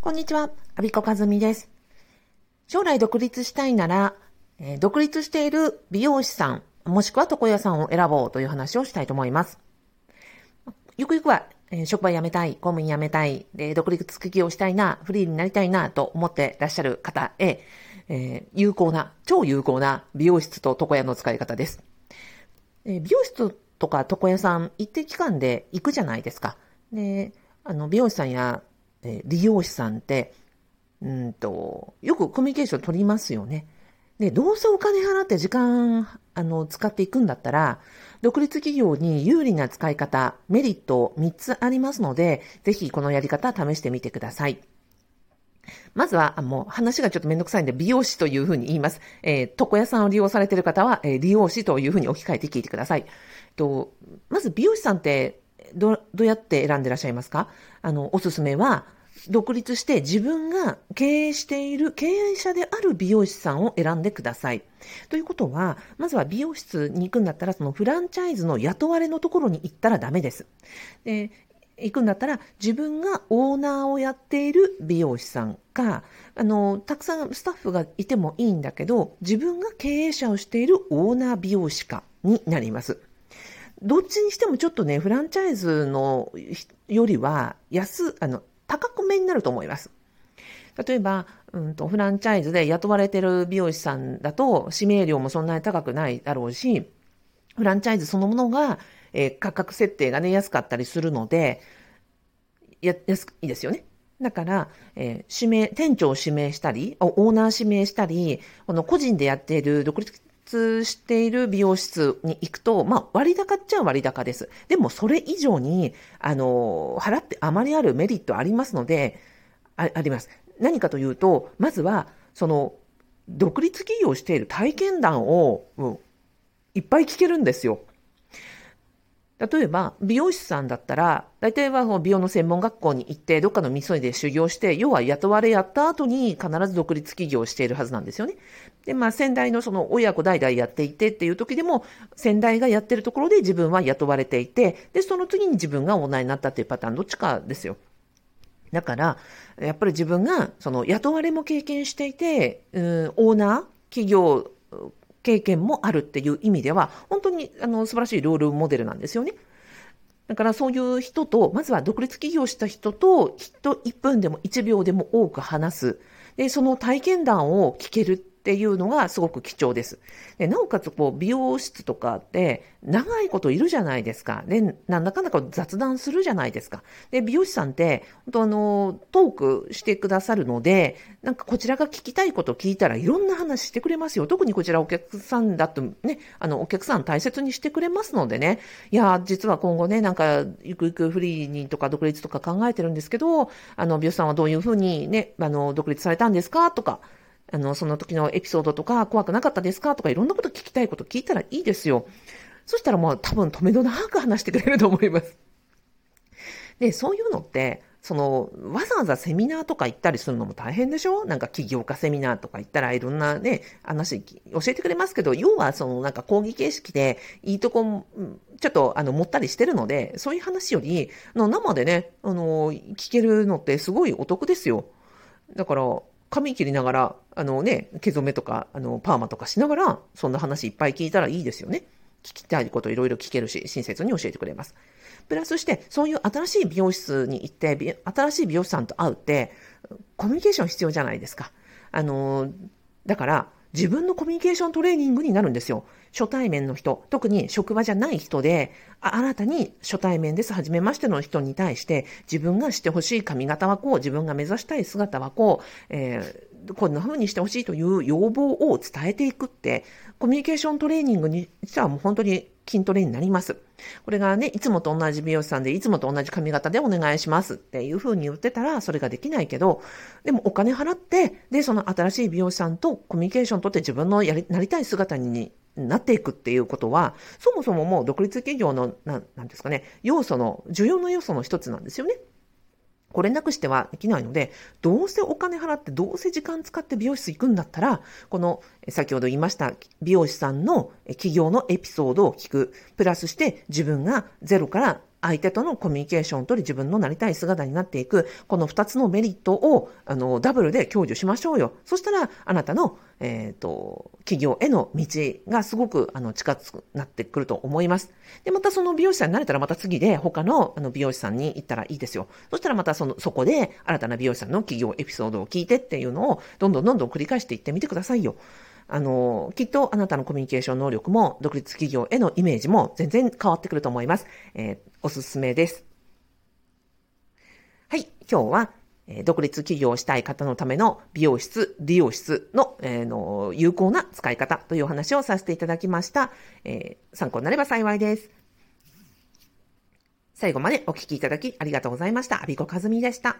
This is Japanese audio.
こんにちは、アビコカズミです。将来独立したいなら、えー、独立している美容師さん、もしくは床屋さんを選ぼうという話をしたいと思います。ゆくゆくは、えー、職場辞めたい、公務員辞めたい、で、独立企業したいな、フリーになりたいなと思ってらっしゃる方へ、えー、有効な、超有効な美容室と床屋の使い方です。え美容室とか床屋さん、一定期間で行くじゃないですか。で、あの、美容師さんやえ理容師さんって、うんと、よくコミュニケーション取りますよね。で、どうせお金払って時間、あの、使っていくんだったら、独立企業に有利な使い方、メリット3つありますので、ぜひこのやり方試してみてください。まずは、もう話がちょっとめんどくさいんで、美容師というふうに言います。えー、床屋さんを利用されている方は、えー、利用師というふうに置き換えて聞いてください。と、まず美容師さんってど、どうやって選んでらっしゃいますか？あの、おすすめは、独立して自分が経営している経営者である美容師さんを選んでください。ということは、まずは美容室に行くんだったら、そのフランチャイズの雇われのところに行ったらダメです。で行くんだったら、自分がオーナーをやっている美容師さんか、あの、たくさんスタッフがいてもいいんだけど、自分が経営者をしているオーナー美容師かになります。どっちにしてもちょっとね、フランチャイズのよりは安、あの、高くめになると思います。例えば、うんと、フランチャイズで雇われてる美容師さんだと、指名料もそんなに高くないだろうし、フランチャイズそのものが、えー、価格設定がね、安かったりするので、や、安いですよね。だから、えー、指名、店長を指名したり、オーナー指名したり、この個人でやっている独立している美容室に行くと、まあ、割高っちゃ割高です。でも、それ以上に、あの、払ってあまりあるメリットありますので、ああります。何かというと、まずは、その、独立企業している体験談を、うん、いっぱい聞けるんですよ。例えば、美容師さんだったら、大体は美容の専門学校に行って、どっかの店で修行して、要は雇われやった後に必ず独立企業をしているはずなんですよね。で、まあ、先代のその親子代々やっていてっていう時でも、先代がやってるところで自分は雇われていて、で、その次に自分がオーナーになったっていうパターン、どっちかですよ。だから、やっぱり自分が、その、雇われも経験していて、うん、オーナー、企業、経験もあるっていう意味では、本当にあの素晴らしいロールモデルなんですよね。だからそういう人と、まずは独立起業した人と、きっと1分でも1秒でも多く話す。で、その体験談を聞けるっていうのがすごく貴重です。でなおかつ、こう、美容室とかって長いこといるじゃないですか。で、なんだかんだか雑談するじゃないですか。で、美容師さんって、本当あの、トークしてくださるので、なんかこちらが聞きたいことを聞いたらいろんな話してくれますよ。特にこちらお客さんだとね、あの、お客さん大切にしてくれますのでね。いや、実は今後ね、なんか、ゆくゆくフリーにとか独立とか考えてるんですけど、あの、美容師さんはどういうふうにね、あの、独立されたんですか？とか、あの、その時のエピソードとか、怖くなかったですかとか、いろんなこと聞きたいこと聞いたらいいですよ。そしたらもう多分止めどなく話してくれると思います。で、そういうのって、その、わざわざセミナーとか行ったりするのも大変でしょ？なんか起業家セミナーとか行ったらいろんなね、話教えてくれますけど、要はそのなんか講義形式でいいとこ、ちょっとあの、持ったりしてるので、そういう話より、の生でね、あの、聞けるのってすごいお得ですよ。だから、髪切りながら、あのね、毛染めとか、あの、パーマとかしながら、そんな話いっぱい聞いたらいいですよね。聞きたいこといろいろ聞けるし、親切に教えてくれます。プラスして、そういう新しい美容室に行って、新しい美容師さんと会うって、コミュニケーション必要じゃないですか。あの、だから、自分のコミュニケーショントレーニングになるんですよ。初対面の人、特に職場じゃない人で、新たに初対面です、初めましての人に対して、自分がしてほしい髪型はこう、自分が目指したい姿はこう、えー、こんな風にしてほしいという要望を伝えていくって、コミュニケーショントレーニングにしてはもう本当に筋トレになります。これがね、いつもと同じ美容師さんで、いつもと同じ髪型でお願いしますっていう風に言ってたら、それができないけど、でもお金払って、で、その新しい美容師さんとコミュニケーションとって自分のやり、なりたい姿になっていくっていうことは、そもそももう独立企業の、なんなんですかね、要素の、需要の要素の一つなんですよね。これなくしてはできないので、どうせお金払って、どうせ時間使って美容室行くんだったら、この、先ほど言いました、美容師さんの企業のエピソードを聞く。プラスして、自分がゼロから相手とのコミュニケーションを取り自分のなりたい姿になっていく、この二つのメリットを、あの、ダブルで享受しましょうよ。そしたら、あなたの、えっ、ー、と、企業への道がすごく、あの、近くなってくると思います。で、またその美容師さんになれたらまた次で他の、あの、美容師さんに行ったらいいですよ。そしたらまたその、そこで新たな美容師さんの企業エピソードを聞いてっていうのを、どんどんどんどん繰り返していってみてくださいよ。あの、きっとあなたのコミュニケーション能力も、独立企業へのイメージも全然変わってくると思います。えー、おすすめです。はい、今日は、えー、独立企業をしたい方のための美容室、理容室の,、えー、の有効な使い方というお話をさせていただきました。えー、参考になれば幸いです。最後までお聞きいただきありがとうございました。アビコカズミでした。